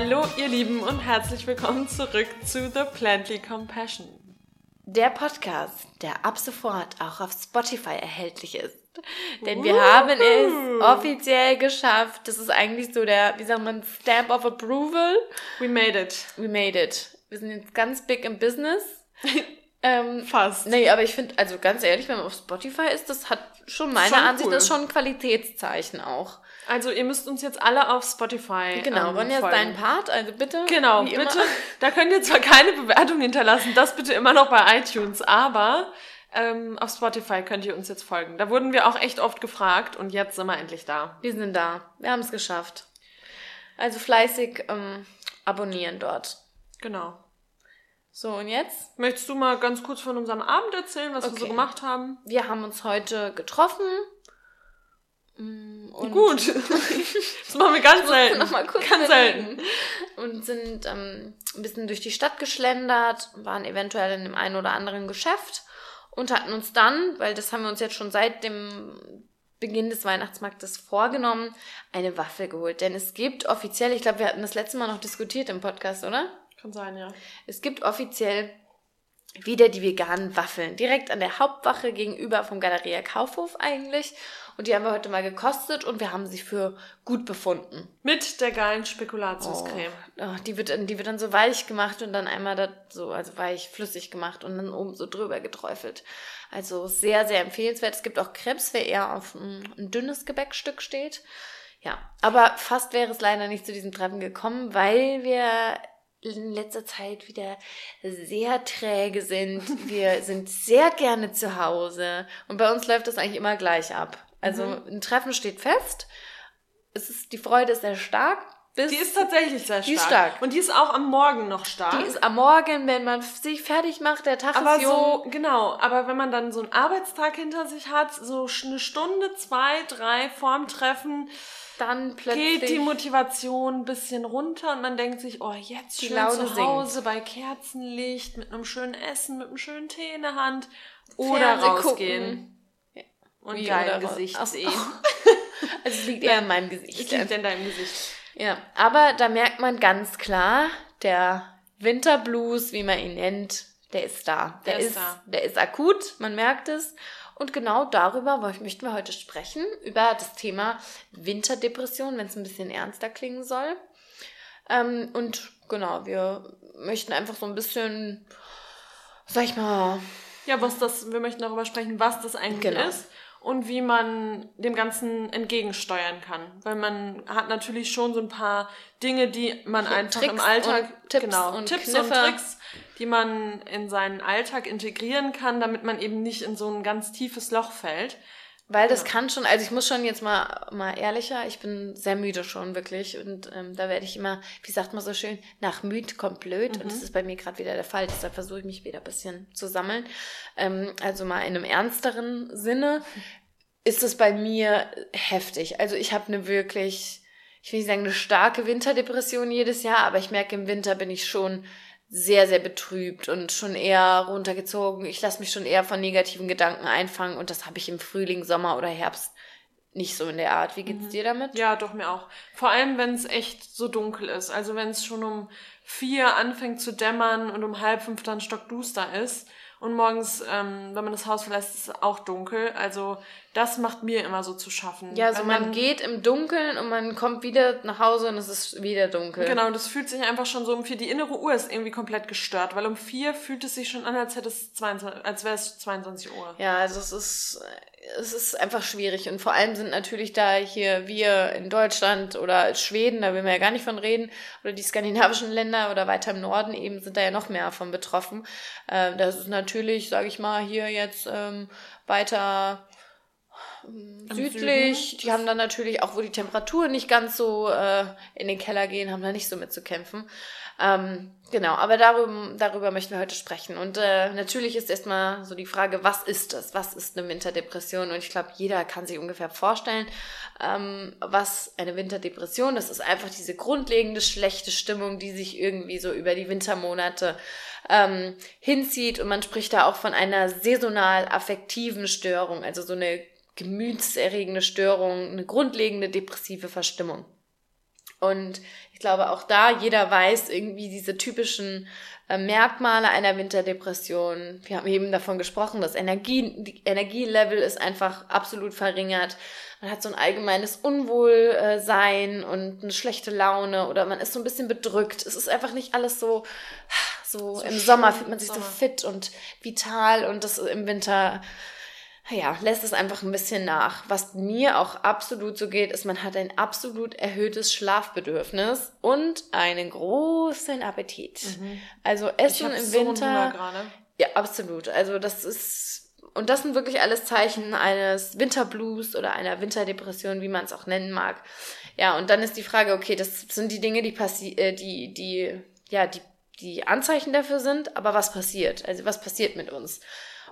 Hallo ihr Lieben und herzlich willkommen zurück zu The Plantly Compassion. Der Podcast, der ab sofort auch auf Spotify erhältlich ist. Denn wir haben es offiziell geschafft. Das ist eigentlich so der, wie sagt man, Stamp of Approval. We made it. We made it. Wir sind jetzt ganz big im Business. ähm, Fast. Nee, aber ich finde, also ganz ehrlich, wenn man auf Spotify ist, das hat schon meiner Schon Ansicht cool. nach schon ein Qualitätszeichen auch. Also ihr müsst uns jetzt alle auf Spotify Genau, ähm, wollen jetzt folgen. deinen Part, also bitte. Genau, wie immer. bitte. Da könnt ihr zwar keine Bewertung hinterlassen, das bitte immer noch bei iTunes, aber ähm, auf Spotify könnt ihr uns jetzt folgen. Da wurden wir auch echt oft gefragt und jetzt sind wir endlich da. Wir sind da. Wir haben es geschafft. Also fleißig ähm, abonnieren dort. Genau. So, und jetzt? Möchtest du mal ganz kurz von unserem Abend erzählen, was wir so Okay. gemacht haben? Wir haben uns heute getroffen. Mm, Und Gut. das machen wir ganz selten. noch mal kurz ganz selten. Und sind ähm, ein bisschen durch die Stadt geschlendert, waren eventuell in dem einen oder anderen Geschäft und hatten uns dann, weil das haben wir uns jetzt schon seit dem Beginn des Weihnachtsmarktes vorgenommen, eine Waffel geholt. Denn es gibt offiziell, ich glaube, wir hatten das letzte Mal noch diskutiert im Podcast, oder? Kann sein, ja. Es gibt offiziell wieder die veganen Waffeln. Direkt an der Hauptwache gegenüber vom Galeria Kaufhof eigentlich. Und die haben wir heute mal gekostet und wir haben sie für gut befunden. Mit der geilen Spekulatiuscreme. Oh, die, wird, dann- die wird dann so weich gemacht und dann einmal da so, also weich, flüssig gemacht und dann oben so drüber geträufelt. Also sehr, sehr empfehlenswert. Es gibt auch Krebs, wer eher auf ein, ein dünnes Gebäckstück steht. Ja, aber fast wäre es leider nicht zu diesem Treffen gekommen, weil wir in letzter Zeit wieder sehr träge sind. Wir sind sehr gerne zu Hause und bei uns läuft das eigentlich immer gleich ab. Also ein Treffen steht fest. Es ist, die Freude ist sehr stark. Die ist tatsächlich sehr stark. Die ist stark. Und die ist auch am Morgen noch stark. die ist am Morgen, wenn man sich fertig macht, der Tag aber ist so, genau, aber wenn man dann so einen Arbeitstag hinter sich hat, so eine Stunde, zwei, drei vorm Treffen, dann plötzlich geht die Motivation ein bisschen runter und man denkt sich, oh, jetzt schön Laune zu Hause bei Kerzenlicht, mit einem schönen Essen, mit einem schönen Tee in der Hand oder Fernseh rausgehen und Wie, dein Gesicht raus- sehen. Also es liegt eher in meinem Gesicht. Ich liegt in deinem Gesicht. Ja, aber da merkt man ganz klar, der Winterblues, wie man ihn nennt, der ist da. Der, Der ist ist, da. der ist akut, man merkt es. Und genau darüber möchten wir heute sprechen, über das Thema Winterdepression, wenn es ein bisschen ernster klingen soll. Ähm, und genau, wir möchten einfach so ein bisschen, sag ich mal, Ja, was das, wir möchten darüber sprechen, was das eigentlich Genau. ist und wie man dem Ganzen entgegensteuern kann. Weil man hat natürlich schon so ein paar Dinge, die man einfach im Tricks Alltag, und Tipps genau, und Tipps Kniffe. und Tricks, die man in seinen Alltag integrieren kann, damit man eben nicht in so ein ganz tiefes Loch fällt. Weil das kann schon, also ich muss schon jetzt mal, mal ehrlicher, ich bin sehr müde schon wirklich und ähm, da werde ich immer, wie sagt man so schön, nach müd kommt blöd und das ist bei mir gerade wieder der Fall, deshalb versuche ich mich wieder ein bisschen zu sammeln. Ähm, also mal in einem ernsteren Sinne ist es bei mir heftig. Also ich habe eine wirklich, ich will nicht sagen eine starke Winterdepression jedes Jahr, aber ich merke im Winter bin ich schon sehr, sehr betrübt und schon eher runtergezogen. Ich lasse mich schon eher von negativen Gedanken einfangen und das habe ich im Frühling, Sommer oder Herbst nicht so in der Art. Wie geht's dir damit? Ja, doch, mir auch. Vor allem, wenn es echt so dunkel ist. Also wenn es schon um vier anfängt zu dämmern und um halb fünf dann stockduster ist. Und morgens, ähm, wenn man das Haus verlässt, ist es auch dunkel. Also das macht mir immer so zu schaffen. Ja, also Wenn man, geht im Dunkeln und man kommt wieder nach Hause und es ist wieder dunkel. Genau, und das fühlt sich einfach schon so um vier. Die innere Uhr ist irgendwie komplett gestört, weil um vier fühlt es sich schon an, als hätte es 22, als wäre es 22 Uhr. Ja, also es ist, es ist einfach schwierig. Und vor allem sind natürlich da hier wir in Deutschland oder Schweden, da will man ja gar nicht von reden, oder die skandinavischen Länder oder weiter im Norden eben sind da ja noch mehr von betroffen. Ähm, das ist natürlich, sage ich mal, hier jetzt ähm, weiter südlich. Süden. Die haben dann natürlich auch, wo die Temperaturen nicht ganz so äh, in den Keller gehen, haben da nicht so mit zu kämpfen. Ähm, genau, aber darüber, darüber möchten wir heute sprechen. Und äh, natürlich ist erstmal so die Frage, was ist das? Was ist eine Winterdepression? Und ich glaube, jeder kann sich ungefähr vorstellen, ähm, was eine Winterdepression ist. Das ist einfach diese grundlegende schlechte Stimmung, die sich irgendwie so über die Wintermonate ähm, hinzieht. Und man spricht da auch von einer saisonal affektiven Störung, also so eine gemütserregende Störung, eine grundlegende depressive Verstimmung. Und ich glaube auch da, jeder weiß irgendwie diese typischen äh, Merkmale einer Winterdepression. Wir haben eben davon gesprochen, das Energie, die Energielevel ist einfach absolut verringert. Man hat so ein allgemeines Unwohlsein und eine schlechte Laune oder man ist so ein bisschen bedrückt. Es ist einfach nicht alles so, so, so im Sommer fühlt man sich Sommer. so fit und vital und das im Winter ja, lässt es einfach ein bisschen nach. Was mir auch absolut so geht, ist, man hat ein absolut erhöhtes Schlafbedürfnis und einen großen Appetit. Mhm. Also Essen im so Winter. Ja, absolut. Also das ist und das sind wirklich alles Zeichen eines Winterblues oder einer Winterdepression, wie man es auch nennen mag. Ja, und dann ist die Frage, okay, das sind die Dinge, die passi äh, die die ja, die die Anzeichen dafür sind, aber was passiert? Also was passiert mit uns?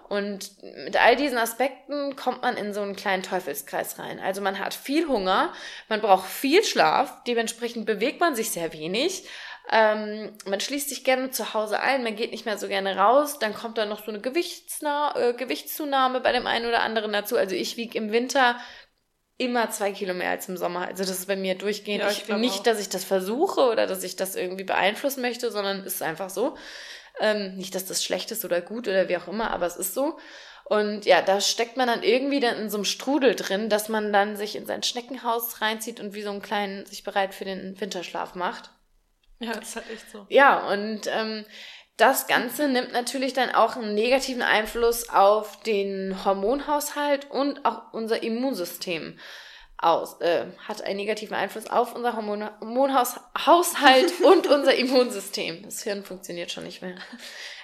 Und mit all diesen Aspekten kommt man in so einen kleinen Teufelskreis rein. Also man hat viel Hunger, man braucht viel Schlaf, dementsprechend bewegt man sich sehr wenig. Ähm, man schließt sich gerne zu Hause ein, man geht nicht mehr so gerne raus, dann kommt da noch so eine Gewichtsna äh, Gewichtszunahme bei dem einen oder anderen dazu. Also ich wiege im Winter immer zwei Kilo mehr als im Sommer. Also das ist bei mir durchgehend. Ja, ich, ich nicht, auch. dass ich das versuche oder dass ich das irgendwie beeinflussen möchte, sondern es ist einfach so. Ähm, nicht, dass das schlecht ist oder gut oder wie auch immer, aber es ist so. Und ja, da steckt man dann irgendwie dann in so einem Strudel drin, dass man dann sich in sein Schneckenhaus reinzieht und wie so einen kleinen sich bereit für den Winterschlaf macht. Ja, das ist halt echt so. Ja, und ähm, das Ganze nimmt natürlich dann auch einen negativen Einfluss auf den Hormonhaushalt und auch unser Immunsystem aus, äh, hat einen negativen Einfluss auf unser Hormonhaushalt und unser Immunsystem. Das Hirn funktioniert schon nicht mehr.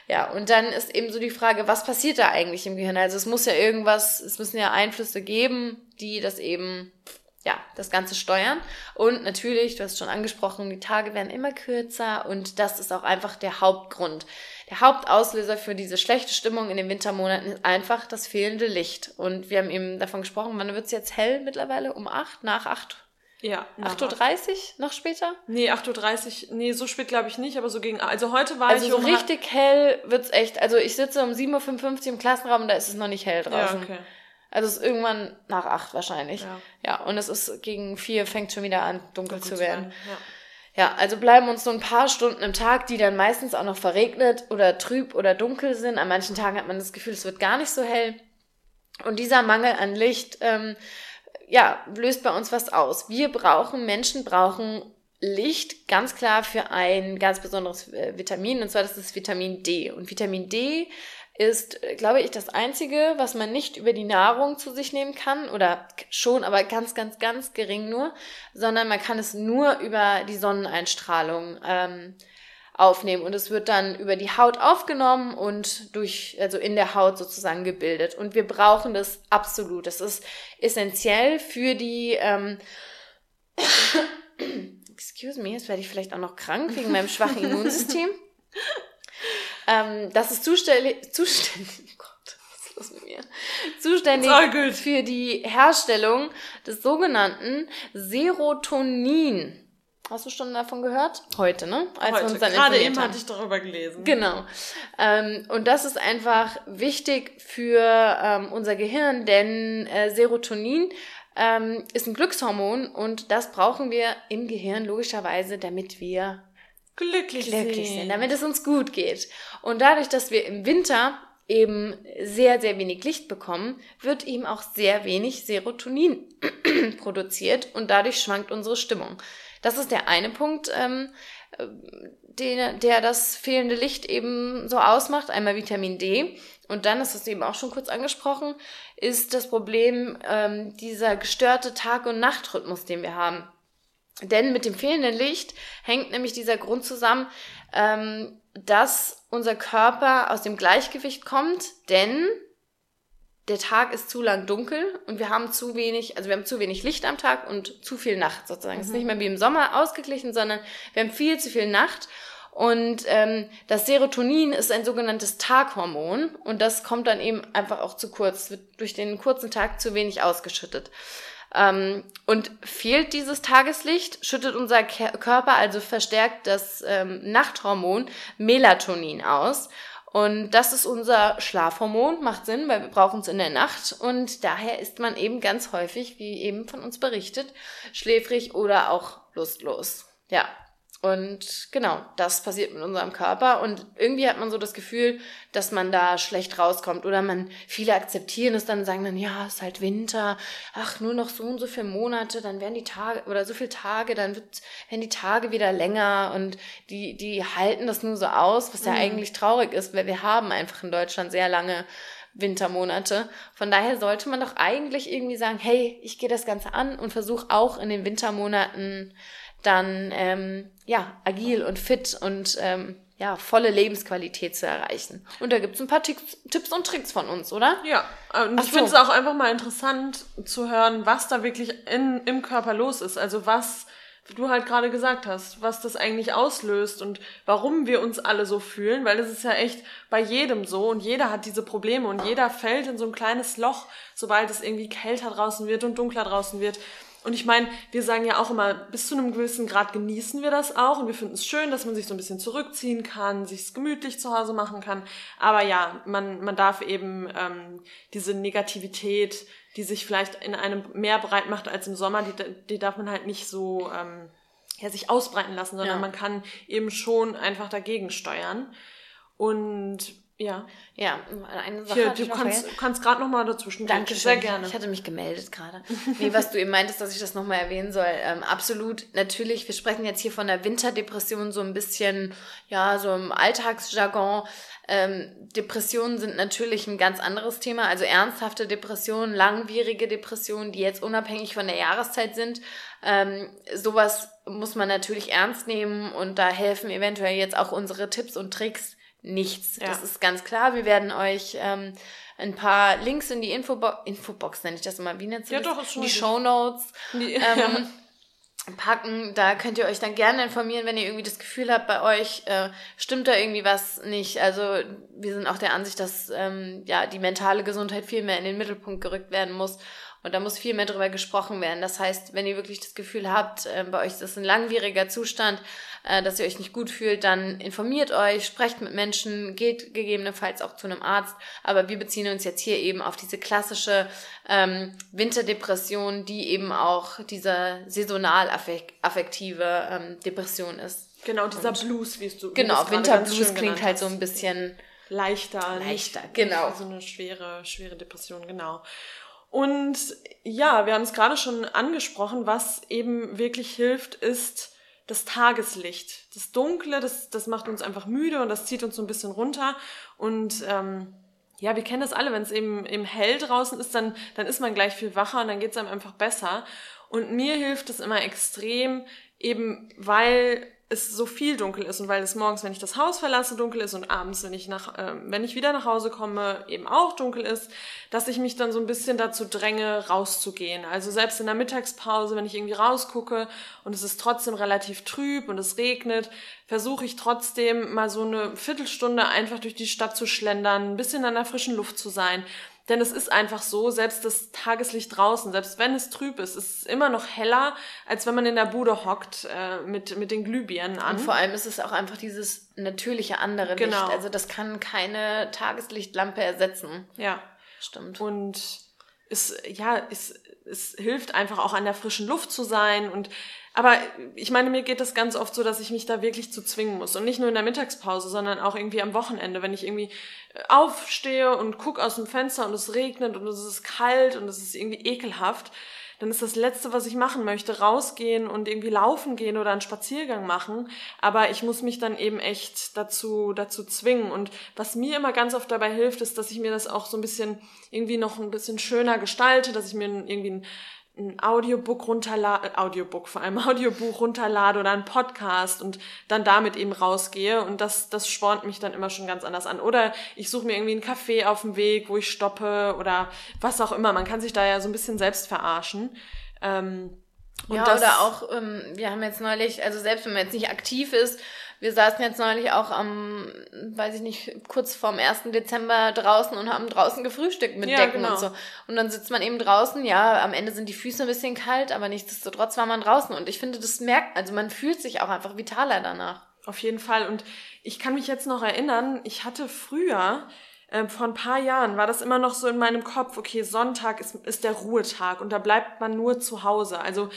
Ja, und dann ist eben so die Frage, was passiert da eigentlich im Gehirn? Also es muss ja irgendwas, es müssen ja Einflüsse geben, die das eben, ja, das Ganze steuern. Und natürlich, du hast schon angesprochen, die Tage werden immer kürzer und das ist auch einfach der Hauptgrund. Der Hauptauslöser für diese schlechte Stimmung in den Wintermonaten ist einfach das fehlende Licht. Und wir haben eben davon gesprochen, wann wird es jetzt hell mittlerweile? Um acht? Nach acht? Ja. 8.30 Uhr noch später? Nee, 8.30 Uhr, nee, so spät glaube ich nicht, aber so gegen, also heute war also ich so um richtig hell wird's echt, also ich sitze um 7.55 Uhr im Klassenraum und da ist es noch nicht hell draußen. Ja, okay. Also es ist irgendwann nach acht wahrscheinlich. Ja. ja, und es ist gegen vier fängt schon wieder an, dunkel, dunkel zu werden. Zu ja. Ja, also bleiben uns so ein paar Stunden im Tag, die dann meistens auch noch verregnet oder trüb oder dunkel sind. An manchen Tagen hat man das Gefühl, es wird gar nicht so hell. Und dieser Mangel an Licht, ähm, ja, löst bei uns was aus. Wir brauchen, Menschen brauchen Licht ganz klar für ein ganz besonderes äh, Vitamin, und zwar das ist Vitamin D. Und Vitamin D ist, glaube ich, das Einzige, was man nicht über die Nahrung zu sich nehmen kann oder schon, aber ganz, ganz, ganz gering nur, sondern man kann es nur über die Sonneneinstrahlung ähm, aufnehmen und es wird dann über die Haut aufgenommen und durch, also in der Haut sozusagen gebildet. Und wir brauchen das absolut. Das ist essentiell für die, ähm, excuse me, jetzt werde ich vielleicht auch noch krank wegen meinem schwachen Immunsystem. Ähm, das ist zuständig, zuständig, oh Gott, was ist los mit mir? Zuständig für die Herstellung des sogenannten Serotonin. Hast du schon davon gehört? Heute, ne? Als Heute. Gerade eben hatte ich darüber gelesen. Genau. Ähm, und das ist einfach wichtig für ähm, unser Gehirn, denn äh, Serotonin ähm, ist ein Glückshormon und das brauchen wir im Gehirn logischerweise, damit wir glücklich, glücklich sind, damit es uns gut geht. Und dadurch, dass wir im Winter eben sehr, sehr wenig Licht bekommen, wird eben auch sehr wenig Serotonin produziert und dadurch schwankt unsere Stimmung. Das ist der eine Punkt, ähm, den, der das fehlende Licht eben so ausmacht. Einmal Vitamin D und dann, ist das eben auch schon kurz angesprochen, ist das Problem ähm, dieser gestörte Tag- und Nachtrhythmus, den wir haben. Denn mit dem fehlenden Licht hängt nämlich dieser Grund zusammen, ähm, dass unser Körper aus dem Gleichgewicht kommt, denn der Tag ist zu lang dunkel und wir haben zu wenig, also wir haben zu wenig Licht am Tag und zu viel Nacht sozusagen. Es mhm. ist nicht mehr wie im Sommer ausgeglichen, sondern wir haben viel zu viel Nacht. Und ähm, das Serotonin ist ein sogenanntes Taghormon und das kommt dann eben einfach auch zu kurz, wird durch den kurzen Tag zu wenig ausgeschüttet. Ähm, und fehlt dieses Tageslicht, schüttet unser Körper also verstärkt das ähm, Nachthormon Melatonin aus. Und das ist unser Schlafhormon, macht Sinn, weil wir brauchen es in der Nacht. Und daher ist man eben ganz häufig, wie eben von uns berichtet, schläfrig oder auch lustlos. Ja, und genau, das passiert mit unserem Körper. Und irgendwie hat man so das Gefühl, dass man da schlecht rauskommt. Oder man, viele akzeptieren es dann und sagen dann, ja, es ist halt Winter, ach, nur noch so und so viele Monate, dann werden die Tage, oder so viele Tage, dann wird, werden die Tage wieder länger und die, die halten das nur so aus, was ja mhm. eigentlich traurig ist, weil wir haben einfach in Deutschland sehr lange Wintermonate. Von daher sollte man doch eigentlich irgendwie sagen, hey, ich gehe das Ganze an und versuche auch in den Wintermonaten dann ähm, ja agil und fit und ähm, ja volle Lebensqualität zu erreichen. Und da gibt's ein paar Tipps, Tipps und Tricks von uns, oder? Ja, und Ach ich so. finde es auch einfach mal interessant zu hören, was da wirklich in, im Körper los ist. Also was du halt gerade gesagt hast, was das eigentlich auslöst und warum wir uns alle so fühlen, weil das ist ja echt bei jedem so und jeder hat diese Probleme und jeder fällt in so ein kleines Loch, sobald es irgendwie kälter draußen wird und dunkler draußen wird. Und ich meine, wir sagen ja auch immer, bis zu einem gewissen Grad genießen wir das auch und wir finden es schön, dass man sich so ein bisschen zurückziehen kann, sich gemütlich zu Hause machen kann. Aber ja, man, man darf eben ähm, diese Negativität, die sich vielleicht in einem mehr breit macht als im Sommer, die, die darf man halt nicht so ähm, ja, sich ausbreiten lassen, sondern ja. man kann eben schon einfach dagegen steuern. Und ja. Ja, eine Sache. Hier, du kannst, kannst gerade noch mal dazwischen. Danke sehr gerne. Ich hatte mich gemeldet gerade. nee, was du eben meintest, dass ich das noch mal erwähnen soll. Ähm, absolut, natürlich, wir sprechen jetzt hier von der Winterdepression so ein bisschen, ja, so im Alltagsjargon. Ähm, Depressionen sind natürlich ein ganz anderes Thema, also ernsthafte Depressionen, langwierige Depressionen, die jetzt unabhängig von der Jahreszeit sind. Ähm, sowas muss man natürlich ernst nehmen und da helfen eventuell jetzt auch unsere Tipps und Tricks nichts. Ja. Das ist ganz klar. Wir werden euch ähm, ein paar Links in die Infobox, Infobox nenne ich das immer, wie nennt ja, das? Doch, ist schon die Show Notes ähm, packen. Da könnt ihr euch dann gerne informieren, wenn ihr irgendwie das Gefühl habt, bei euch äh, stimmt da irgendwie was nicht. Also wir sind auch der Ansicht, dass ähm, ja die mentale Gesundheit viel mehr in den Mittelpunkt gerückt werden muss. Und da muss viel mehr drüber gesprochen werden. Das heißt, wenn ihr wirklich das Gefühl habt, äh, bei euch ist das ein langwieriger Zustand, äh, dass ihr euch nicht gut fühlt, dann informiert euch, sprecht mit Menschen, geht gegebenenfalls auch zu einem Arzt. Aber wir beziehen uns jetzt hier eben auf diese klassische ähm, Winterdepression, die eben auch diese saisonal affektive ähm, Depression ist. Genau, dieser Und, Blues, wie du Genau, Winterblues klingt halt so ein bisschen leichter. Leichter, genau. So eine schwere, schwere Depression, genau. Und ja, wir haben es gerade schon angesprochen, was eben wirklich hilft, ist das Tageslicht. Das Dunkle, das, das macht uns einfach müde und das zieht uns so ein bisschen runter. Und ähm, ja, wir kennen das alle, wenn es eben, eben hell draußen ist, dann, dann ist man gleich viel wacher und dann geht es einem einfach besser. Und mir hilft es immer extrem, eben weil es so viel dunkel ist und weil es morgens, wenn ich das Haus verlasse, dunkel ist und abends, wenn ich nach, äh, wenn ich wieder nach Hause komme, eben auch dunkel ist, dass ich mich dann so ein bisschen dazu dränge, rauszugehen. Also selbst in der Mittagspause, wenn ich irgendwie rausgucke und es ist trotzdem relativ trüb und es regnet, versuche ich trotzdem mal so eine Viertelstunde einfach durch die Stadt zu schlendern, ein bisschen an der frischen Luft zu sein, denn es ist einfach so, selbst das Tageslicht draußen, selbst wenn es trüb ist, ist es immer noch heller, als wenn man in der Bude hockt äh, mit, mit den Glühbirnen an. Und vor allem ist es auch einfach dieses natürliche andere genau. Licht. Also das kann keine Tageslichtlampe ersetzen. Ja. Stimmt. Und es, ja, es, es hilft einfach auch an der frischen Luft zu sein und aber ich meine, mir geht das ganz oft so, dass ich mich da wirklich zu zwingen muss. Und nicht nur in der Mittagspause, sondern auch irgendwie am Wochenende, wenn ich irgendwie äh, aufstehe und guck aus dem Fenster und es regnet und es ist kalt und es ist irgendwie ekelhaft, dann ist das Letzte, was ich machen möchte, rausgehen und irgendwie laufen gehen oder einen Spaziergang machen. Aber ich muss mich dann eben echt dazu, dazu zwingen. Und was mir immer ganz oft dabei hilft, ist, dass ich mir das auch so ein bisschen irgendwie noch ein bisschen schöner gestalte, dass ich mir irgendwie ein ein Audiobook runterlade, Audiobook vor allem Audiobuch runterlade oder ein Podcast und dann damit eben rausgehe und das, das spornt mich dann immer schon ganz anders an. Oder ich suche mir irgendwie einen Café auf dem Weg, wo ich stoppe oder was auch immer. Man kann sich da ja so ein bisschen selbst verarschen. Ähm, und ja, oder auch, ähm, wir haben jetzt neulich, also selbst wenn man jetzt nicht aktiv ist, wir saßen jetzt neulich auch am, weiß ich nicht, kurz vorm 1. Dezember draußen und haben draußen gefrühstückt mit ja, Decken genau. und so. Und dann sitzt man eben draußen, ja, am Ende sind die Füße ein bisschen kalt, aber nichtsdestotrotz war man draußen. Und ich finde, das merkt, also man fühlt sich auch einfach vitaler danach. Auf jeden Fall. Und ich kann mich jetzt noch erinnern, ich hatte früher, äh, vor ein paar Jahren, war das immer noch so in meinem Kopf, okay, Sonntag ist, ist der Ruhetag und da bleibt man nur zu Hause. Also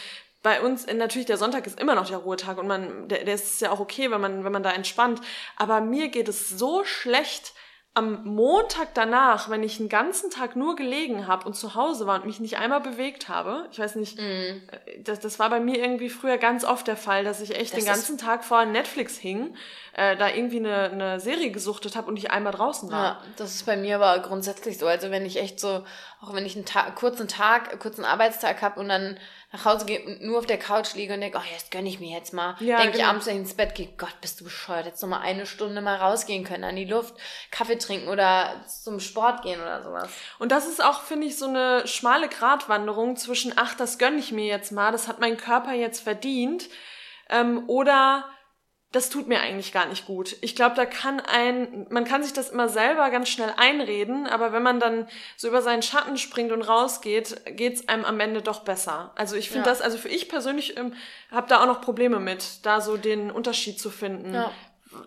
bei uns, natürlich, der Sonntag ist immer noch der Ruhetag und man, der, der ist ja auch okay, wenn man, wenn man da entspannt. Aber mir geht es so schlecht, am Montag danach, wenn ich einen ganzen Tag nur gelegen habe und zu Hause war und mich nicht einmal bewegt habe, ich weiß nicht, mm. das, das war bei mir irgendwie früher ganz oft der Fall, dass ich echt das den ganzen Tag vor Netflix hing, äh, da irgendwie eine, eine Serie gesuchtet habe und nicht einmal draußen war. Ja, das ist bei mir aber grundsätzlich so. Also wenn ich echt so, auch wenn ich einen Tag, kurzen Tag, kurzen Arbeitstag habe und dann nach Hause gehe und nur auf der Couch liege und denke, oh, jetzt gönne ich mir jetzt mal. Ja, denke genau. ich abends, wenn ich ins Bett gehe, Gott, bist du bescheuert, jetzt noch mal eine Stunde mal rausgehen können, an die Luft, Kaffee trinken oder zum Sport gehen oder sowas. Und das ist auch, finde ich, so eine schmale Gratwanderung zwischen, ach, das gönne ich mir jetzt mal, das hat mein Körper jetzt verdient, ähm, oder das tut mir eigentlich gar nicht gut. Ich glaube, da kann ein, man kann sich das immer selber ganz schnell einreden, aber wenn man dann so über seinen Schatten springt und rausgeht, geht's einem am Ende doch besser. Also ich finde ja. das, also für ich persönlich ähm, habe da auch noch Probleme mit, da so den Unterschied zu finden. Ja.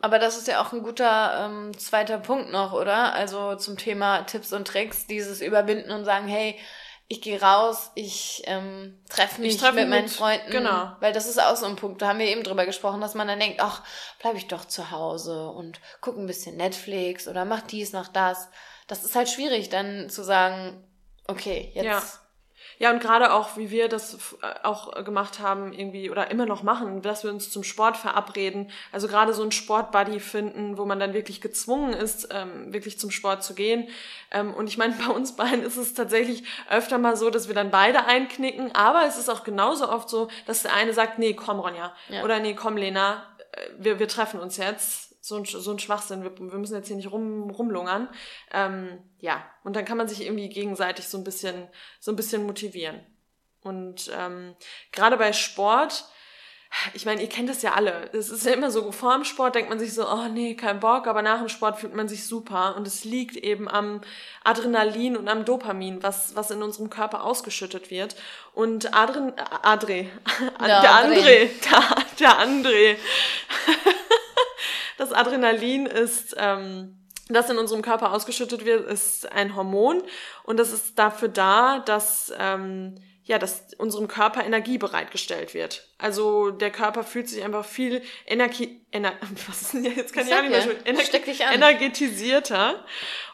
Aber das ist ja auch ein guter ähm, zweiter Punkt noch, oder? Also zum Thema Tipps und Tricks, dieses Überwinden und sagen, hey, ich gehe raus, ich ähm, treffe mich treff mit meinen mit, Freunden. Genau. Weil das ist auch so ein Punkt, da haben wir eben drüber gesprochen, dass man dann denkt, ach, bleib ich doch zu Hause und guck ein bisschen Netflix oder mach dies, mach das. Das ist halt schwierig, dann zu sagen, okay, jetzt ja. Ja, und gerade auch, wie wir das äh, auch gemacht haben, irgendwie oder immer noch machen, dass wir uns zum Sport verabreden. Also gerade so ein Sportbuddy finden, wo man dann wirklich gezwungen ist, ähm, wirklich zum Sport zu gehen. Ähm, und ich meine, bei uns beiden ist es tatsächlich öfter mal so, dass wir dann beide einknicken, aber es ist auch genauso oft so, dass der eine sagt, nee, komm Ronja. Ja. Oder nee, komm Lena, äh, wir, wir treffen uns jetzt so ein, so ein Schwachsinn, wir, wir müssen jetzt hier nicht rum, rumlungern. Ähm, ja, und dann kann man sich irgendwie gegenseitig so ein bisschen, so ein bisschen motivieren. Und ähm, gerade bei Sport, ich meine, ihr kennt das ja alle. Es ist ja immer so, vor dem Sport denkt man sich so, oh nee, kein Bock, aber nach dem Sport fühlt man sich super. Und es liegt eben am Adrenalin und am Dopamin, was, was in unserem Körper ausgeschüttet wird. Und Adren, Adre, der André, der, der André, das Adrenalin ist, ähm, das in unserem Körper ausgeschüttet wird, ist ein Hormon und das ist dafür da, dass ähm, ja, dass unserem Körper Energie bereitgestellt wird. Also der Körper fühlt sich einfach viel Energie, Ener, was ist denn jetzt kann ich auch nicht mehr Ener energetisierter.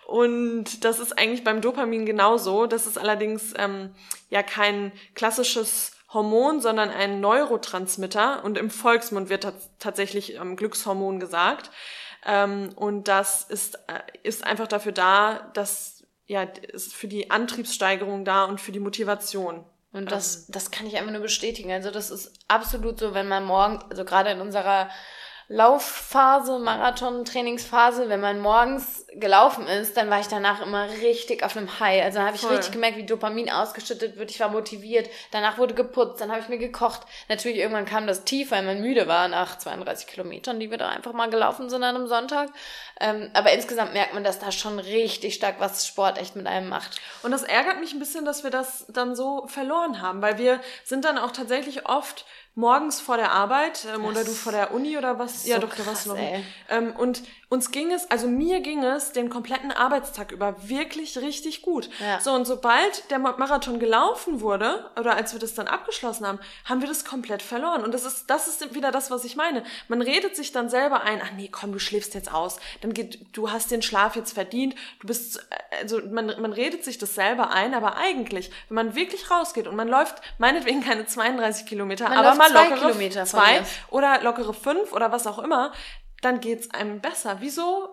Und das ist eigentlich beim Dopamin genauso. Das ist allerdings ähm, ja kein klassisches Hormon, sondern ein Neurotransmitter und im Volksmund wird tatsächlich ähm, Glückshormon gesagt. Ähm, und das ist, äh, ist einfach dafür da, dass ja, ist für die Antriebssteigerung da und für die Motivation. Und das, ähm. das kann ich einfach nur bestätigen. Also das ist absolut so, wenn man morgen, also gerade in unserer Laufphase, Marathon-Trainingsphase, wenn man morgens gelaufen ist, dann war ich danach immer richtig auf einem High. Also dann habe ich Voll. richtig gemerkt, wie Dopamin ausgeschüttet wird. Ich war motiviert. Danach wurde geputzt, dann habe ich mir gekocht. Natürlich irgendwann kam das tief, weil man müde war nach 32 Kilometern, die wir da einfach mal gelaufen sind an einem Sonntag. Ähm, aber insgesamt merkt man, dass da schon richtig stark was Sport echt mit einem macht. Und das ärgert mich ein bisschen, dass wir das dann so verloren haben, weil wir sind dann auch tatsächlich oft morgens vor der Arbeit ähm, oder du vor der Uni oder was? Ja, doch, krass, da warst du noch. Ähm, und uns ging es, also mir ging es den kompletten Arbeitstag über wirklich richtig gut. Ja. So, und sobald der Marathon gelaufen wurde, oder als wir das dann abgeschlossen haben, haben wir das komplett verloren. Und das ist, das ist wieder das, was ich meine. Man redet sich dann selber ein, ach nee, komm, du schläfst jetzt aus. Dann geht, du hast den Schlaf jetzt verdient. Du bist, also man, man redet sich das selber ein, aber eigentlich, wenn man wirklich rausgeht und man läuft meinetwegen keine 32 Kilometer, man aber mal lockere Kilometer zwei oder lockere fünf oder was auch immer, dann geht's einem besser. Wieso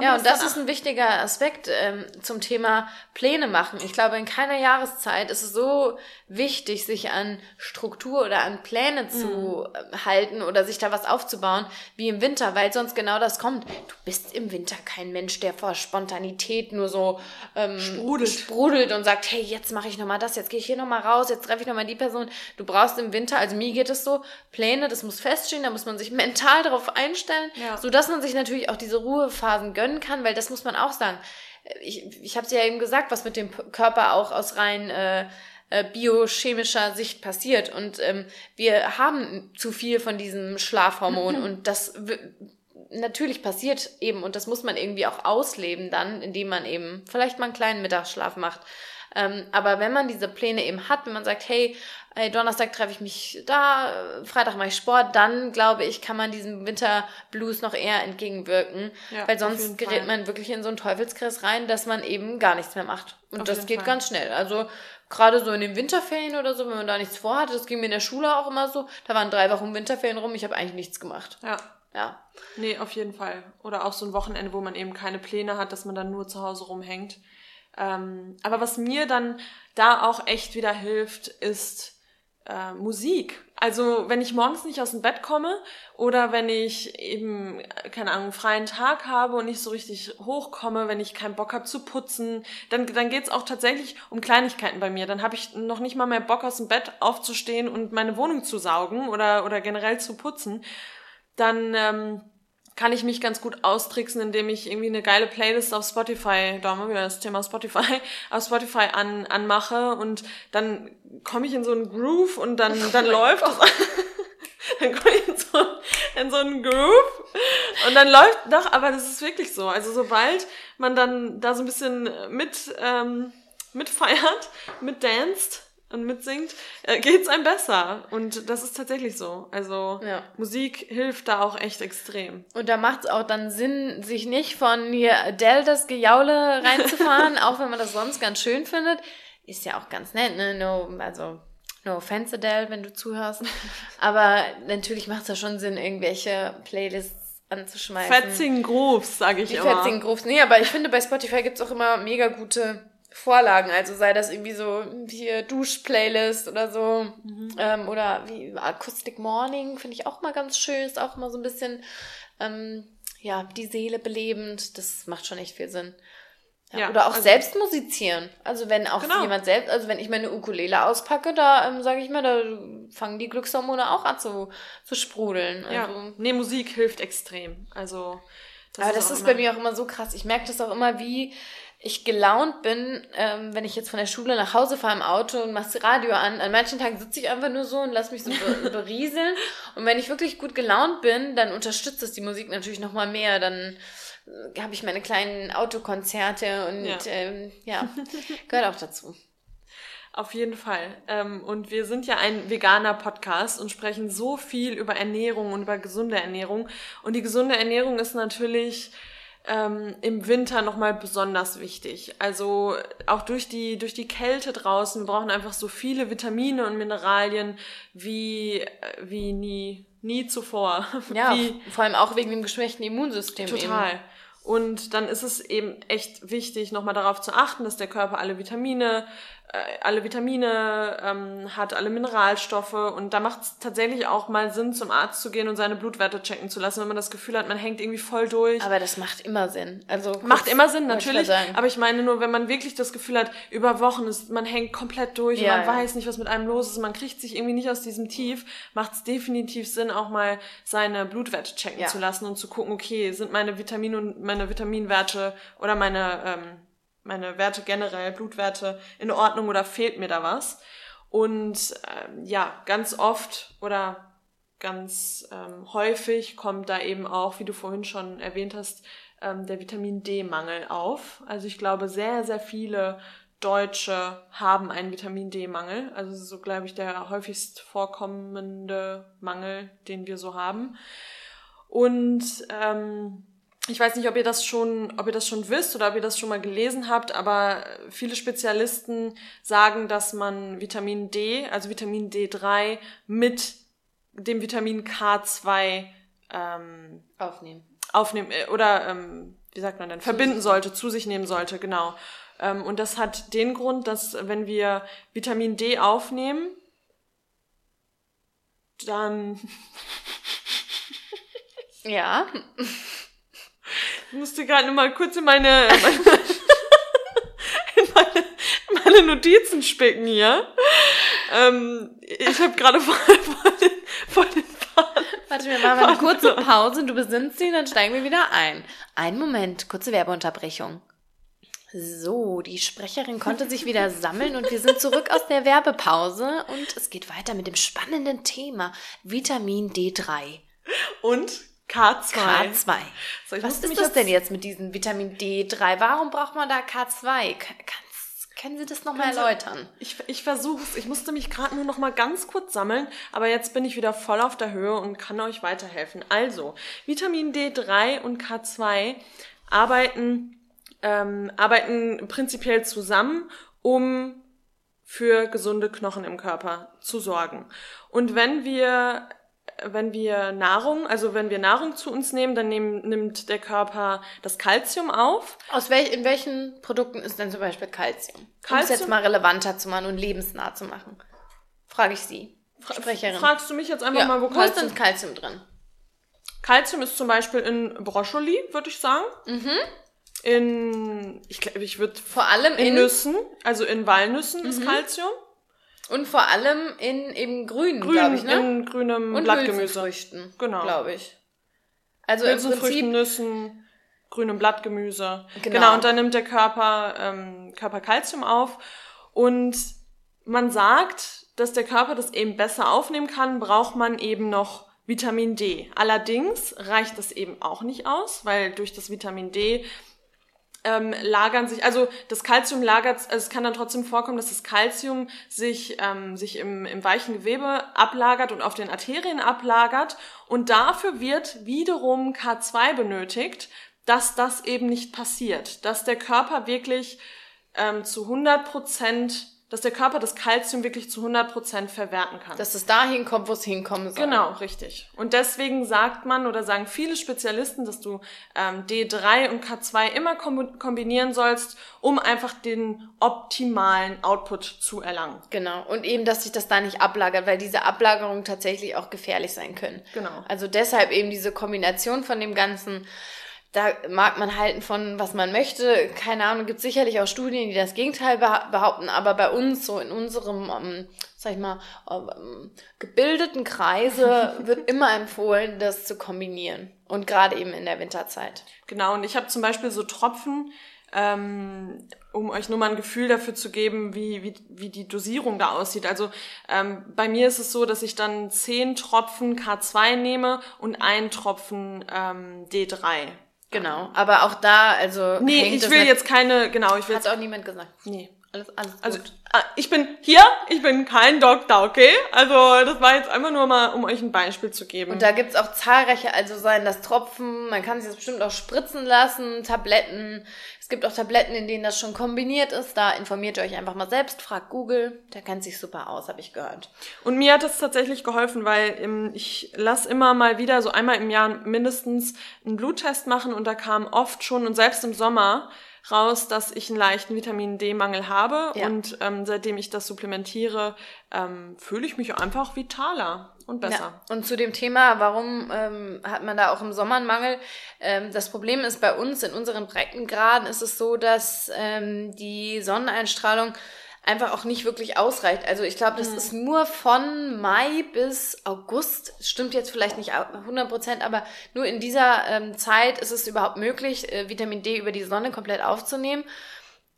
ja, und das ist ein wichtiger Aspekt ähm, zum Thema Pläne machen. Ich glaube, in keiner Jahreszeit ist es so wichtig, sich an Struktur oder an Pläne zu mhm. halten oder sich da was aufzubauen, wie im Winter, weil sonst genau das kommt. Du bist im Winter kein Mensch, der vor Spontanität nur so ähm, sprudelt. sprudelt und sagt, hey, jetzt mache ich nochmal das, jetzt gehe ich hier nochmal raus, jetzt treffe ich nochmal die Person. Du brauchst im Winter, also mir geht es so, Pläne, das muss feststehen, da muss man sich mental darauf einstellen, ja. sodass man sich natürlich auch diese Ruhephasen gönnen kann, weil das muss man auch sagen. Ich, ich habe es ja eben gesagt, was mit dem Körper auch aus rein äh, äh, biochemischer Sicht passiert. Und ähm, wir haben zu viel von diesem Schlafhormon und das natürlich passiert eben und das muss man irgendwie auch ausleben dann, indem man eben vielleicht mal einen kleinen Mittagsschlaf macht. Ähm, aber wenn man diese Pläne eben hat, wenn man sagt, hey, hey Donnerstag treffe ich mich da, Freitag mache ich Sport, dann glaube ich, kann man diesem Winterblues noch eher entgegenwirken, ja, weil sonst gerät Fall. man wirklich in so einen Teufelskreis rein, dass man eben gar nichts mehr macht. Und auf das geht Fall. ganz schnell. Also gerade so in den Winterferien oder so, wenn man da nichts vorhat, das ging mir in der Schule auch immer so, da waren drei Wochen Winterferien rum, ich habe eigentlich nichts gemacht. Ja. Ja. Nee, auf jeden Fall. Oder auch so ein Wochenende, wo man eben keine Pläne hat, dass man dann nur zu Hause rumhängt. Ähm, aber was mir dann da auch echt wieder hilft, ist äh, Musik. Also wenn ich morgens nicht aus dem Bett komme oder wenn ich eben, keine Ahnung, freien Tag habe und nicht so richtig hochkomme, wenn ich keinen Bock habe zu putzen, dann, dann geht's auch tatsächlich um Kleinigkeiten bei mir. Dann habe ich noch nicht mal mehr Bock aus dem Bett aufzustehen und meine Wohnung zu saugen oder, oder generell zu putzen. Dann... Ähm, kann ich mich ganz gut austricksen, indem ich irgendwie eine geile Playlist auf Spotify, da haben wir wieder das Thema Spotify, auf Spotify an, anmache und dann komme ich in so einen Groove und dann, dann oh läuft es. dann komme ich in so, in so einen Groove und dann läuft, doch, aber das ist wirklich so. Also sobald man dann da so ein bisschen mit, ähm, mitfeiert, mitdanzt, und mitsingt, äh, geht's einem besser. Und das ist tatsächlich so. Also ja. Musik hilft da auch echt extrem. Und da macht es auch dann Sinn, sich nicht von hier Adele das Gejaule reinzufahren, auch wenn man das sonst ganz schön findet. Ist ja auch ganz nett, ne? No, also no offense Adele, wenn du zuhörst. Aber natürlich macht es ja schon Sinn, irgendwelche Playlists anzuschmeißen. Fetzigen Grooves, sage ich Die immer. Fetzigen Grooves. Nee, aber ich finde, bei Spotify gibt's auch immer mega gute Vorlagen, also sei das irgendwie so hier Dusch-Playlist oder so mhm. ähm, oder wie Acoustic Morning finde ich auch mal ganz schön, ist auch mal so ein bisschen ähm, ja die Seele belebend, das macht schon echt viel Sinn. Ja, ja, oder auch also, selbst musizieren. Also wenn auch genau. jemand selbst, also wenn ich meine Ukulele auspacke, da ähm, sage ich mal, da fangen die Glückshormone auch an zu, zu sprudeln. Also, ja. Nee, Musik hilft extrem. Also das aber ist das ist bei mir auch immer so krass. Ich merke das auch immer, wie ich gelaunt bin, ähm, wenn ich jetzt von der Schule nach Hause fahre im Auto und mache das Radio an. An manchen Tagen sitze ich einfach nur so und lasse mich so berieseln. Und wenn ich wirklich gut gelaunt bin, dann unterstützt es die Musik natürlich nochmal mehr. Dann äh, habe ich meine kleinen Autokonzerte und ja, ähm, ja gehört auch dazu. Auf jeden Fall. Ähm, und wir sind ja ein veganer Podcast und sprechen so viel über Ernährung und über gesunde Ernährung. Und die gesunde Ernährung ist natürlich ähm, im Winter nochmal besonders wichtig. Also auch durch die, durch die Kälte draußen, wir brauchen einfach so viele Vitamine und Mineralien wie, äh, wie nie, nie zuvor. Ja, wie, vor allem auch wegen dem geschwächten Immunsystem. Total. Eben. Und dann ist es eben echt wichtig, nochmal darauf zu achten, dass der Körper alle Vitamine alle Vitamine ähm, hat, alle Mineralstoffe und da macht es tatsächlich auch mal Sinn, zum Arzt zu gehen und seine Blutwerte checken zu lassen, wenn man das Gefühl hat, man hängt irgendwie voll durch. Aber das macht immer Sinn. Also macht immer Sinn, natürlich. Ich aber ich meine nur, wenn man wirklich das Gefühl hat, über Wochen ist, man hängt komplett durch ja, und man ja. weiß nicht, was mit einem los ist, man kriegt sich irgendwie nicht aus diesem Tief, macht es definitiv Sinn, auch mal seine Blutwerte checken ja. zu lassen und zu gucken, okay, sind meine Vitamine und meine Vitaminwerte oder meine ähm, meine Werte generell, Blutwerte in Ordnung oder fehlt mir da was? Und ähm, ja, ganz oft oder ganz ähm, häufig kommt da eben auch, wie du vorhin schon erwähnt hast, ähm, der Vitamin D-Mangel auf. Also ich glaube, sehr, sehr viele Deutsche haben einen Vitamin D-Mangel. Also so, glaube ich, der häufigst vorkommende Mangel, den wir so haben. Und ähm, ich weiß nicht, ob ihr das schon, ob ihr das schon wisst oder ob ihr das schon mal gelesen habt, aber viele Spezialisten sagen, dass man Vitamin D, also Vitamin D3 mit dem Vitamin K2 ähm, aufnehmen. Aufnehmen äh, oder ähm, wie sagt man denn, verbinden sollte, zu sich nehmen sollte, genau. Ähm, und das hat den Grund, dass wenn wir Vitamin D aufnehmen, dann ja. Ich musste gerade nur mal kurz in meine, meine, in meine, meine Notizen spicken hier. Ähm, ich habe gerade vor, vor, den, vor den Faden. Warte, wir machen eine kurze Pause. Du besinnst dich, dann steigen wir wieder ein. Einen Moment, kurze Werbeunterbrechung. So, die Sprecherin konnte sich wieder sammeln und wir sind zurück aus der Werbepause und es geht weiter mit dem spannenden Thema Vitamin D3. Und K2. K2. So, ich Was ist das denn jetzt mit diesem Vitamin D3? Warum braucht man da K2? Ka- Kannst, können Sie das nochmal erläutern? Ich, ich versuche es. Ich musste mich gerade nur noch mal ganz kurz sammeln, aber jetzt bin ich wieder voll auf der Höhe und kann euch weiterhelfen. Also, Vitamin D3 und K2 arbeiten, ähm, arbeiten prinzipiell zusammen, um für gesunde Knochen im Körper zu sorgen. Und wenn wir wenn wir Nahrung, also wenn wir Nahrung zu uns nehmen, dann nehmen, nimmt der Körper das Kalzium auf. Aus welch, in welchen Produkten ist denn zum Beispiel Calcium? Um es jetzt mal relevanter zu machen und lebensnah zu machen. Frage ich Sie. Sprecherin. Fragst du mich jetzt einfach ja, mal, wo wo ist Kalzium denn Calcium drin? Calcium ist zum Beispiel in Brokkoli, würde ich sagen. Mhm. In, ich glaube, ich würde Vor allem in in, Nüssen, also in Walnüssen Mhm. ist Calcium. Und vor allem in eben grünen, Grün, glaube ich, ne? in grünem und Blattgemüse. Hülsenfrüchten, Genau. glaube ich. Also im Hülsenfrüchten, Prinzip Nüssen, grünem Blattgemüse. Genau. Genau. und dann nimmt der Körper, ähm, Körper Calcium auf. Und man sagt, dass der Körper das eben besser aufnehmen kann, braucht man eben noch Vitamin D. Allerdings reicht das eben auch nicht aus, weil durch das Vitamin D ähm, lagern sich, also das Kalzium lagert, also es kann dann trotzdem vorkommen, dass das Kalzium sich, ähm, sich im, im weichen Gewebe ablagert und auf den Arterien ablagert. Und dafür wird wiederum K2 benötigt, dass das eben nicht passiert, dass der Körper wirklich ähm, zu 100 Prozent, dass der Körper das Kalzium wirklich zu 100 Prozent verwerten kann. dass es dahin kommt, wo es hinkommen soll. Genau, richtig. Und deswegen sagt man oder sagen viele Spezialisten, dass du ähm, D3 und K2 immer kombi- kombinieren sollst, um einfach den optimalen Output zu erlangen. Genau. Und eben, dass sich das da nicht ablagert, weil diese Ablagerungen tatsächlich auch gefährlich sein können. Genau. Also deshalb eben diese Kombination von dem Ganzen. Da mag man halten von, was man möchte. Keine Ahnung, gibt sicherlich auch Studien, die das Gegenteil beha- behaupten. Aber bei uns, so in unserem, ähm, sag ich mal, ähm, gebildeten Kreise, wird immer empfohlen, das zu kombinieren. Und gerade eben in der Winterzeit. Genau, und ich habe zum Beispiel so Tropfen, ähm, um euch nur mal ein Gefühl dafür zu geben, wie, wie, wie die Dosierung da aussieht. Also ähm, bei mir ist es so, dass ich dann 10 Tropfen K2 nehme und einen Tropfen ähm, D3. Genau. Aber auch da, also. Nee, ich will jetzt keine, genau, ich will Hat auch niemand gesagt. nee. Alles, alles Also, gut. ah, ich bin hier, ich bin kein Doktor, okay? Also, das war jetzt einfach nur mal, um euch ein Beispiel zu geben. Und da gibt's auch zahlreiche, also seien das Tropfen, man kann sich das bestimmt auch spritzen lassen, Tabletten. Es gibt auch Tabletten, in denen das schon kombiniert ist. Da informiert ihr euch einfach mal selbst, fragt Google, der kennt sich super aus, habe ich gehört. Und mir hat das tatsächlich geholfen, weil ähm, ich lass immer mal wieder so einmal im Jahr mindestens einen Bluttest machen und da kam oft schon und selbst im Sommer raus, dass ich einen leichten Vitamin D-Mangel habe Ja. und ähm, seitdem ich das supplementiere, ähm, fühle ich mich einfach vitaler und besser. Ja. Und zu dem Thema, warum ähm, hat man da auch im Sommer einen Mangel? Ähm, das Problem ist bei uns, in unseren Breitengraden ist es so, dass ähm, die Sonneneinstrahlung einfach auch nicht wirklich ausreicht. Also ich glaube, das Mhm. ist nur von Mai bis August, stimmt jetzt vielleicht nicht 100 Prozent, aber nur in dieser ähm, Zeit ist es überhaupt möglich, äh, Vitamin D über die Sonne komplett aufzunehmen.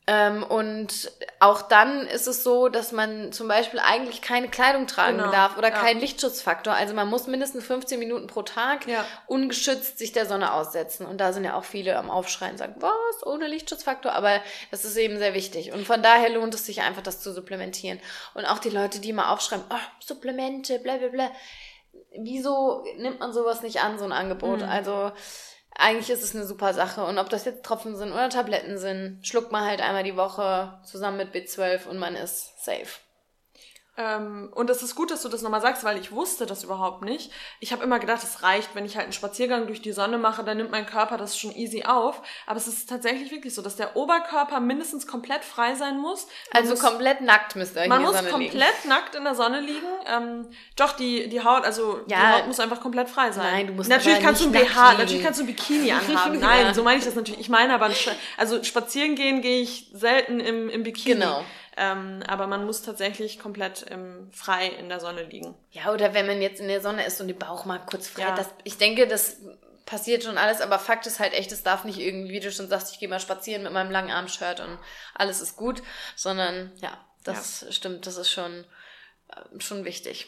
Ähm, und auch dann ist es so, dass man zum Beispiel eigentlich keine Kleidung tragen Genau, darf oder ja. keinen Lichtschutzfaktor. Also man muss mindestens 15 Minuten pro Tag Ja. ungeschützt sich der Sonne aussetzen. Und da sind ja auch viele am Aufschreien und sagen, was, ohne Lichtschutzfaktor? Aber das ist eben sehr wichtig. Und von daher lohnt es sich einfach, das zu supplementieren. Und auch die Leute, die immer aufschreiben, oh, Supplemente, bla bla bla. Wieso nimmt man sowas nicht an, so ein Angebot? Mhm. Also eigentlich ist es eine super Sache. Und ob das jetzt Tropfen sind oder Tabletten sind, schluckt man halt einmal die Woche zusammen mit B12 und man ist safe. Ähm, und es ist gut, dass du das nochmal sagst, weil ich wusste das überhaupt nicht. Ich habe immer gedacht, es reicht, wenn ich halt einen Spaziergang durch die Sonne mache, dann nimmt mein Körper das schon easy auf. Aber es ist tatsächlich wirklich so, dass der Oberkörper mindestens komplett frei sein muss. Man Also muss, komplett nackt müsst ihr in man der muss Sonne liegen. komplett nackt in der Sonne liegen. Ähm, doch, die, die Haut, also die Ja. Haut muss einfach komplett frei sein. Nein, du musst Natürlich kannst du ein BH, liegen. natürlich kannst du ein Bikini anhaben. Nein, Ja. so meine ich das natürlich. Ich meine aber, also spazieren gehen gehe ich selten im, im Bikini. Genau. Ähm, aber man muss tatsächlich komplett im, frei in der Sonne liegen. Ja, oder wenn man jetzt in der Sonne ist und den Bauch mal kurz frei. Ja. Das, ich denke, das passiert schon alles, aber Fakt ist halt echt, es darf nicht irgendwie, wie du schon sagst, ich gehe mal spazieren mit meinem langen Armshirt und alles ist gut, sondern ja, das ja. stimmt, das ist schon, äh, schon wichtig.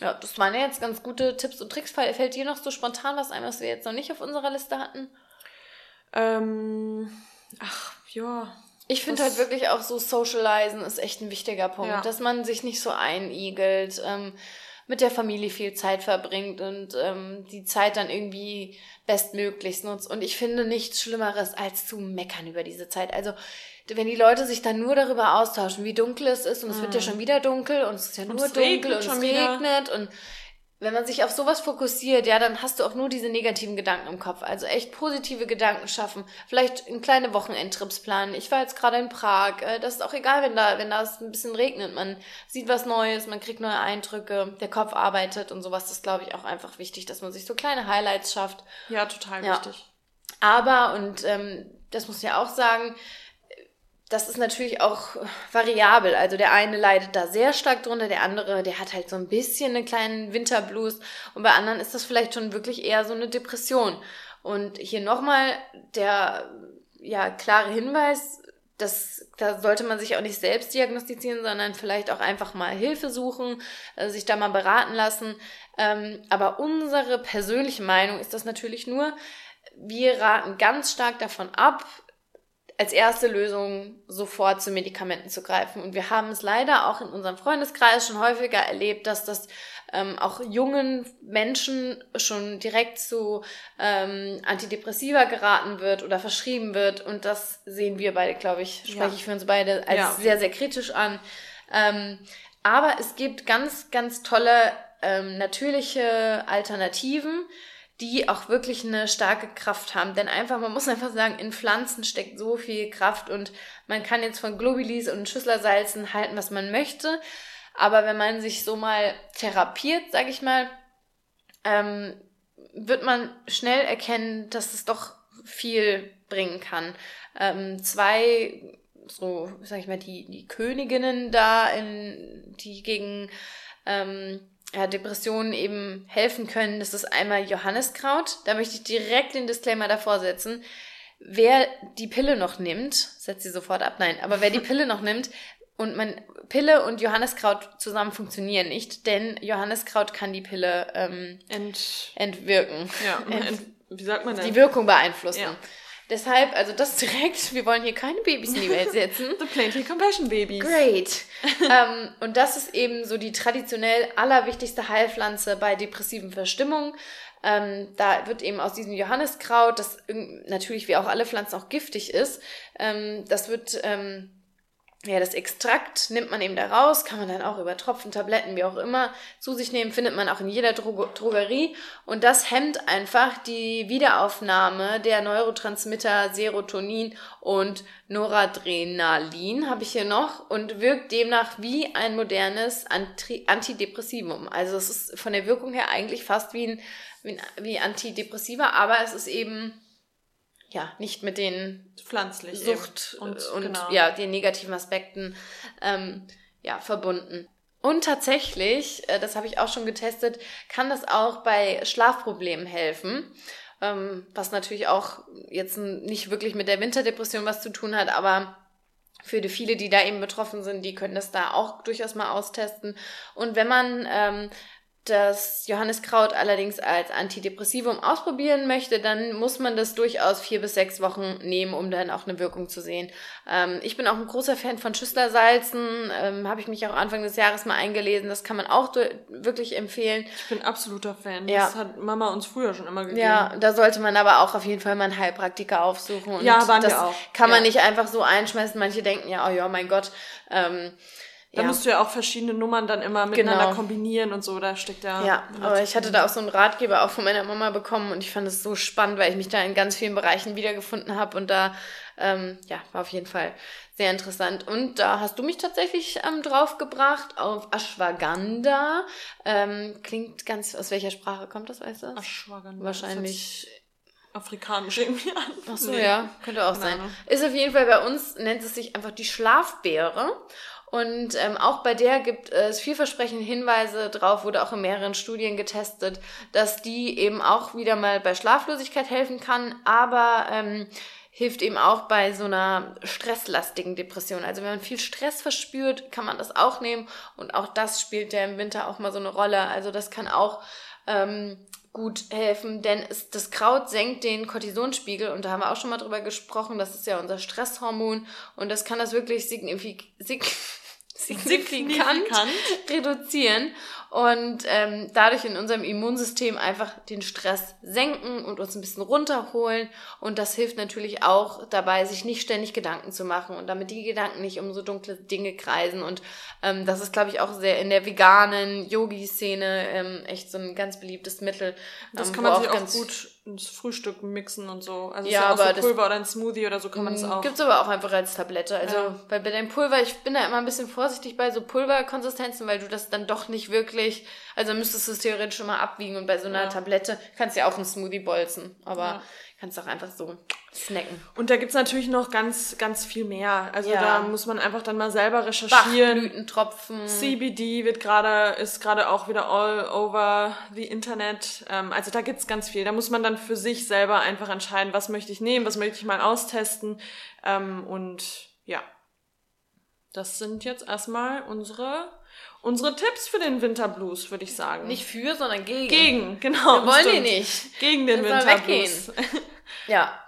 Ja, das waren ja jetzt ganz gute Tipps und Tricks. Fällt dir noch so spontan was ein, was wir jetzt noch nicht auf unserer Liste hatten? Ähm, ach, ja. Ich finde halt wirklich auch so Socializen ist echt ein wichtiger Punkt, ja. dass man sich nicht so einigelt, ähm, mit der Familie viel Zeit verbringt und ähm, die Zeit dann irgendwie bestmöglichst nutzt. Und ich finde nichts Schlimmeres, als zu meckern über diese Zeit. Also wenn die Leute sich dann nur darüber austauschen, wie dunkel es ist und es wird ja mm. schon wieder dunkel und es ist ja nur dunkel und es regnet und wenn man sich auf sowas fokussiert, ja, dann hast du auch nur diese negativen Gedanken im Kopf. Also echt positive Gedanken schaffen. Vielleicht ein kleine Wochenendtrips planen. Ich war jetzt gerade in Prag. Äh, das ist auch egal, wenn da, wenn da es ein bisschen regnet. Man sieht was Neues, man kriegt neue Eindrücke, der Kopf arbeitet und sowas. Das ist, glaube ich, auch einfach wichtig, dass man sich so kleine Highlights schafft. Ja, total ja. wichtig. Aber, und ähm, das muss ich ja auch sagen, das ist natürlich auch variabel. Also der eine leidet da sehr stark drunter, der andere, der hat halt so ein bisschen einen kleinen Winterblues und bei anderen ist das vielleicht schon wirklich eher so eine Depression. Und hier nochmal der ja klare Hinweis, das, da sollte man sich auch nicht selbst diagnostizieren, sondern vielleicht auch einfach mal Hilfe suchen, äh, sich da mal beraten lassen. Ähm, aber unsere persönliche Meinung ist das natürlich nur, wir raten ganz stark davon ab, als erste Lösung sofort zu Medikamenten zu greifen. Und wir haben es leider auch in unserem Freundeskreis schon häufiger erlebt, dass das ähm, auch jungen Menschen schon direkt zu ähm, Antidepressiva geraten wird oder verschrieben wird. Und das sehen wir beide, glaube ich, spreche ja. ich für uns beide als ja. sehr, sehr kritisch an. Ähm, aber es gibt ganz, ganz tolle ähm, natürliche Alternativen die auch wirklich eine starke Kraft haben. Denn einfach, man muss einfach sagen, in Pflanzen steckt so viel Kraft und man kann jetzt von Globulis und Schüsslersalzen halten, was man möchte. Aber wenn man sich so mal therapiert, sag ich mal, ähm, wird man schnell erkennen, dass es doch viel bringen kann. Ähm, zwei, so, sag ich mal, die, die Königinnen da, in, die gegen ähm, Depressionen eben helfen können. Das ist einmal Johanniskraut. Da möchte ich direkt den Disclaimer davor setzen. Wer die Pille noch nimmt, setzt sie sofort ab, nein, aber wer die Pille noch nimmt und man Pille und Johanniskraut zusammen funktionieren nicht, denn Johanniskraut kann die Pille ähm, Ent entwirken. Ja, ent wie sagt man das? Die Wirkung beeinflussen. Ja. Deshalb, also das direkt, wir wollen hier keine Babys in die Welt setzen. The Plenty Compassion Babies. Great. ähm, und das ist eben so die traditionell allerwichtigste Heilpflanze bei depressiven Verstimmungen. Ähm, da wird eben aus diesem Johanniskraut, das natürlich wie auch alle Pflanzen auch giftig ist, ähm, das wird ähm, ja, das Extrakt nimmt man eben da raus, kann man dann auch über Tropfen, Tabletten, wie auch immer, zu sich nehmen, findet man auch in jeder Dro Drogerie. Und das hemmt einfach die Wiederaufnahme der Neurotransmitter Serotonin und Noradrenalin, habe ich hier noch, und wirkt demnach wie ein modernes Anti Antidepressivum. Also es ist von der Wirkung her eigentlich fast wie ein, wie, ein, wie Antidepressiva, aber es ist eben ja, nicht mit den pflanzlich Sucht und, und genau. ja, den negativen Aspekten ähm, ja, verbunden. Und tatsächlich, äh, das habe ich auch schon getestet, kann das auch bei Schlafproblemen helfen. Ähm, was natürlich auch jetzt nicht wirklich mit der Winterdepression was zu tun hat, aber für die viele, die da eben betroffen sind, die können das da auch durchaus mal austesten. Und wenn man ähm, das Johanniskraut allerdings als Antidepressivum ausprobieren möchte, dann muss man das durchaus vier bis sechs Wochen nehmen, um dann auch eine Wirkung zu sehen. Ähm, ich bin auch ein großer Fan von Schüsslersalzen, ähm, habe ich mich auch Anfang des Jahres mal eingelesen. Das kann man auch wirklich empfehlen. Ich bin absoluter Fan. Ja. Das hat Mama uns früher schon immer gegeben. Ja, da sollte man aber auch auf jeden Fall mal einen Heilpraktiker aufsuchen. Und ja, waren das wir auch. kann man ja. nicht einfach so einschmeißen. Manche denken ja, oh ja, mein Gott. Ähm, da ja. musst du ja auch verschiedene Nummern dann immer miteinander genau. kombinieren und so, da steckt ja. Ja, aber ich hatte da auch so einen Ratgeber auch von meiner Mama bekommen und ich fand es so spannend, weil ich mich da in ganz vielen Bereichen wiedergefunden habe und da, ähm, ja, war auf jeden Fall sehr interessant. Und da hast du mich tatsächlich ähm, draufgebracht auf Ashwagandha. Ähm, klingt ganz, aus welcher Sprache kommt das, weißt du? Ashwagandha. Wahrscheinlich afrikanisch irgendwie an. Ach so, nee. ja, könnte auch Keine sein. Ist auf jeden Fall bei uns, nennt es sich einfach die Schlafbeere. Und ähm, auch bei der gibt es vielversprechende Hinweise drauf, wurde auch in mehreren Studien getestet, dass die eben auch wieder mal bei Schlaflosigkeit helfen kann, aber ähm, hilft eben auch bei so einer stresslastigen Depression. Also wenn man viel Stress verspürt, kann man das auch nehmen und auch das spielt ja im Winter auch mal so eine Rolle. Also das kann auch ähm, gut helfen, denn es, das Kraut senkt den Cortisonspiegel und da haben wir auch schon mal drüber gesprochen, das ist ja unser Stresshormon und das kann das wirklich signifik sig signifikant, signifikant reduzieren und ähm, dadurch in unserem Immunsystem einfach den Stress senken und uns ein bisschen runterholen. Und das hilft natürlich auch dabei, sich nicht ständig Gedanken zu machen und damit die Gedanken nicht um so dunkle Dinge kreisen. Und ähm, das ist, glaube ich, auch sehr in der veganen Yogi-Szene ähm, echt so ein ganz beliebtes Mittel. Das ähm, kann man sich auch gut ins Frühstück mixen und so. Also ja, aber so Pulver oder ein Smoothie oder so kann man das mm, auch. Gibt's aber auch einfach als Tablette. Also ja. bei, bei deinem Pulver, ich bin da immer ein bisschen vorsichtig bei so Pulverkonsistenzen, weil du das dann doch nicht wirklich, also müsstest du es theoretisch schon mal abwiegen und bei so einer ja. Tablette kannst du ja auch einen Smoothie bolzen. Aber ja. Kannst auch einfach so snacken. Und da gibt's natürlich noch ganz, ganz viel mehr. Also ja. da muss man einfach dann mal selber recherchieren. Bachblütentropfen. CBD wird gerade, ist gerade auch wieder all over the Internet. Ähm, also da gibt's ganz viel. Da muss man dann für sich selber einfach entscheiden, was möchte ich nehmen, was möchte ich mal austesten. Ähm, und ja, das sind jetzt erstmal unsere unsere Tipps für den Winterblues, würde ich sagen. Nicht für, sondern gegen. Gegen, genau. Wir wollen stimmt. die nicht. Gegen den Winterblues. ja.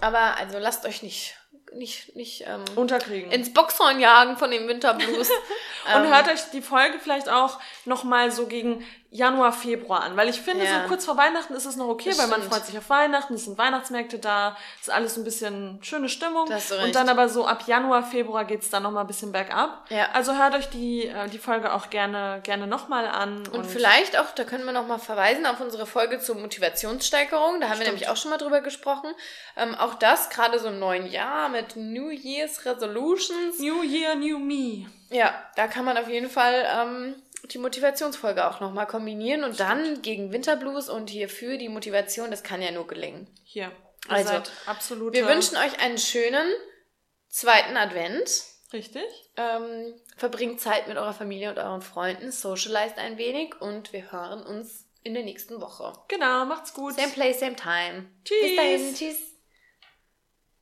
Aber also lasst euch nicht nicht, nicht ähm, unterkriegen. ins Boxhorn jagen von dem Winterblues. und ähm, hört euch die Folge vielleicht auch nochmal so gegen Januar, Februar an. Weil ich finde, ja. so kurz vor Weihnachten ist es noch okay, das weil stimmt. man freut sich auf Weihnachten, es sind Weihnachtsmärkte da, ist alles ein bisschen schöne Stimmung. Und dann aber so ab Januar, Februar geht's dann nochmal ein bisschen bergab. Ja. Also hört euch die, äh, die Folge auch gerne, gerne nochmal an. Und, und vielleicht auch, da können wir nochmal verweisen auf unsere Folge zur Motivationssteigerung. Da haben stimmt. wir nämlich auch schon mal drüber gesprochen. Ähm, auch das, gerade so im neuen Jahr mit New Year's Resolutions. New Year, New Me. Ja, da kann man auf jeden Fall ähm, die Motivationsfolge auch nochmal kombinieren und Stimmt. dann gegen Winterblues und hierfür die Motivation, das kann ja nur gelingen. Hier. Also, absolut. Wir wünschen euch einen schönen zweiten Advent. Richtig. Ähm, verbringt Zeit mit eurer Familie und euren Freunden, socialized ein wenig und wir hören uns in der nächsten Woche. Genau, macht's gut. Same place, same time. Tschüss. Bis dahin, tschüss.